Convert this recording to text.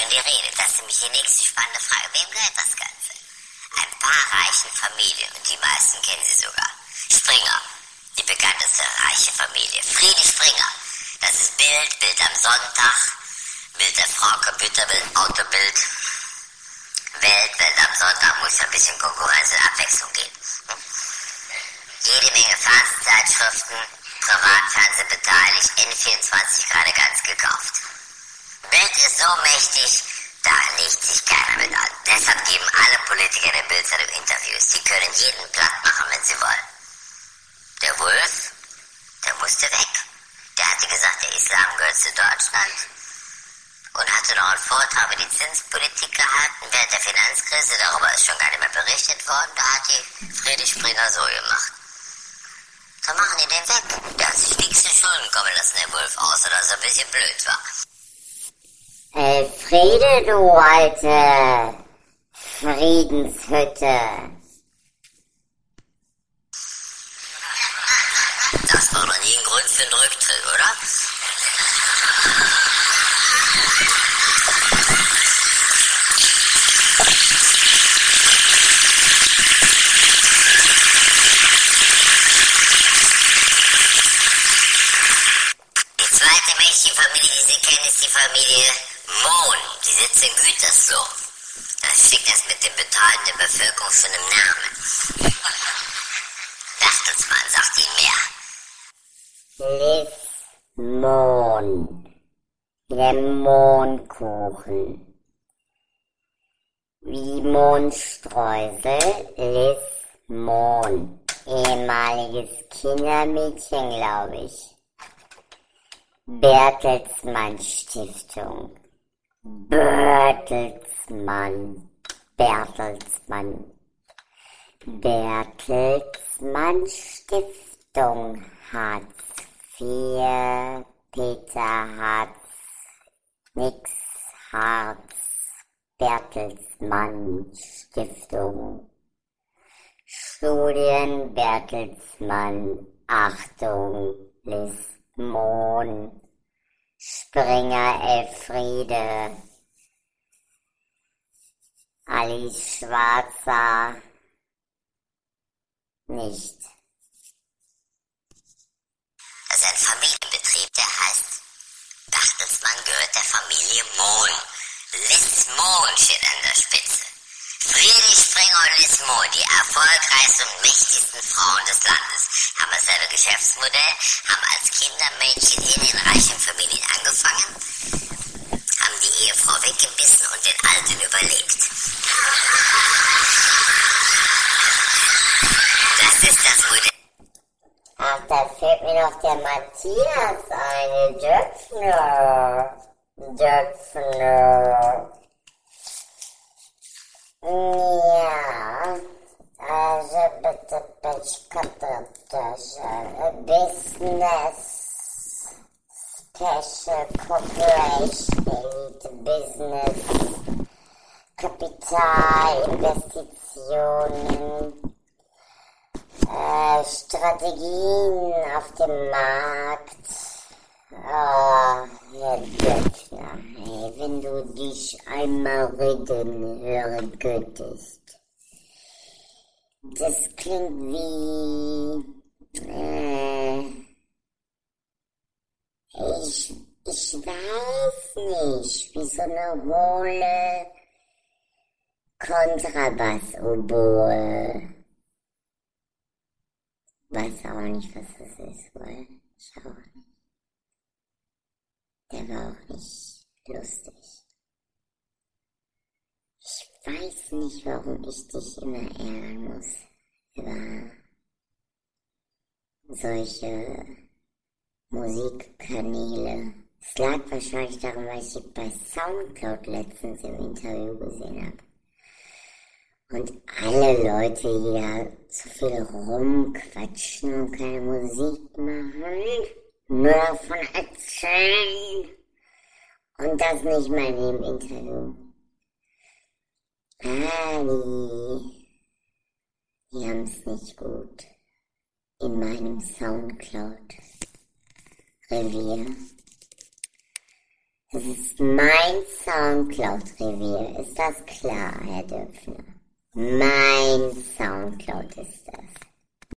schon die Rede. Das ist nämlich die nächste spannende Frage. Wem gehört das Ganze? Ein paar reichen Familien und die meisten kennen sie sogar. Springer, die bekannteste reiche Familie. Friede Springer. Das ist Bild, Bild am Sonntag, Bild der Frau, Computerbild, Autobild. Welt, Welt am Sonntag muss ein bisschen Konkurrenz und Abwechslung geben. Jede Menge Fernsehzeitschriften, Privatfernsehen beteiligt, N24 gerade ganz gekauft. Bild ist so mächtig, da legt sich keiner mit an. Deshalb geben alle Politiker der Bildzeitung Interviews. Die können jeden platt machen, wenn sie wollen. Der Wolf, der musste weg. Der hatte gesagt, der Islam gehört zu Deutschland und hatte noch einen Vortrag über die Zinspolitik gehalten während der Finanzkrise. Darüber ist schon gar nicht mehr berichtet worden. Da hat die Friedrich Springer so gemacht. So machen die den weg. Der hat sich nichts in Schulden kommen lassen, der Wolf, außer dass er ein bisschen blöd war. Elfriede, du alte Friedenshütte. Das war doch nie ein Grund für einen Rücktritt, oder? Die zweite mächtige die Sie kennen, ist die Familie Sitzt in Gütersloh. Das steckt das mit dem Betalen der Bevölkerung schon im Namen. Bertelsmann sagt Ihnen mehr. Liz Mohn. Der Mohnkuchen. Wie Mohnstreusel, Liz Mohn. Ehemaliges Kindermädchen, glaube ich. Bertelsmann Stiftung. Bertelsmann. Bertelsmann. Bertelsmann Stiftung Hartz IV. Peter Hartz. Nix Hartz. Bertelsmann Stiftung. Studien Bertelsmann. Achtung. Liz Mohn. Springer Elfriede. Alice Schwarzer. Nicht. Das ist ein Familienbetrieb, der heißt Bertelsmann gehört der Familie Mohn. Liz Mohn steht an der Spitze. Friedrich Springer und Liz Mohn, die erfolgreichsten und mächtigsten Frauen des Landes, haben dasselbe Geschäftsmodell, haben als Kindermädchen Ach, da fällt mir noch der Matthias ein, Döpfner. Döpfner. Ja, also bitte, bitte, Business Special Corporation Business Kapital, Investitionen, äh, Strategien auf dem Markt. Oh, Herr hey, wenn du dich einmal reden hören könntest. Das klingt wie... Äh, ich, ich weiß nicht, wie so eine hohle Kontrabass-Oboe. Weiß auch nicht, was das ist, auch nicht. Der war auch nicht lustig. Ich weiß nicht, warum ich dich immer ärgern muss über solche Musikkanäle. Es lag wahrscheinlich daran, weil ich dich bei Soundcloud letztens im Interview gesehen habe. Und alle Leute hier zu viel rumquatschen und keine Musik machen, nur davon erzählen. Und das nicht mal in dem Interview. Ah, die, die haben's nicht gut. In meinem Soundcloud-Revier. Das ist mein Soundcloud-Revier. Ist das klar, Herr Döpfner? Mein Soundcloud ist das.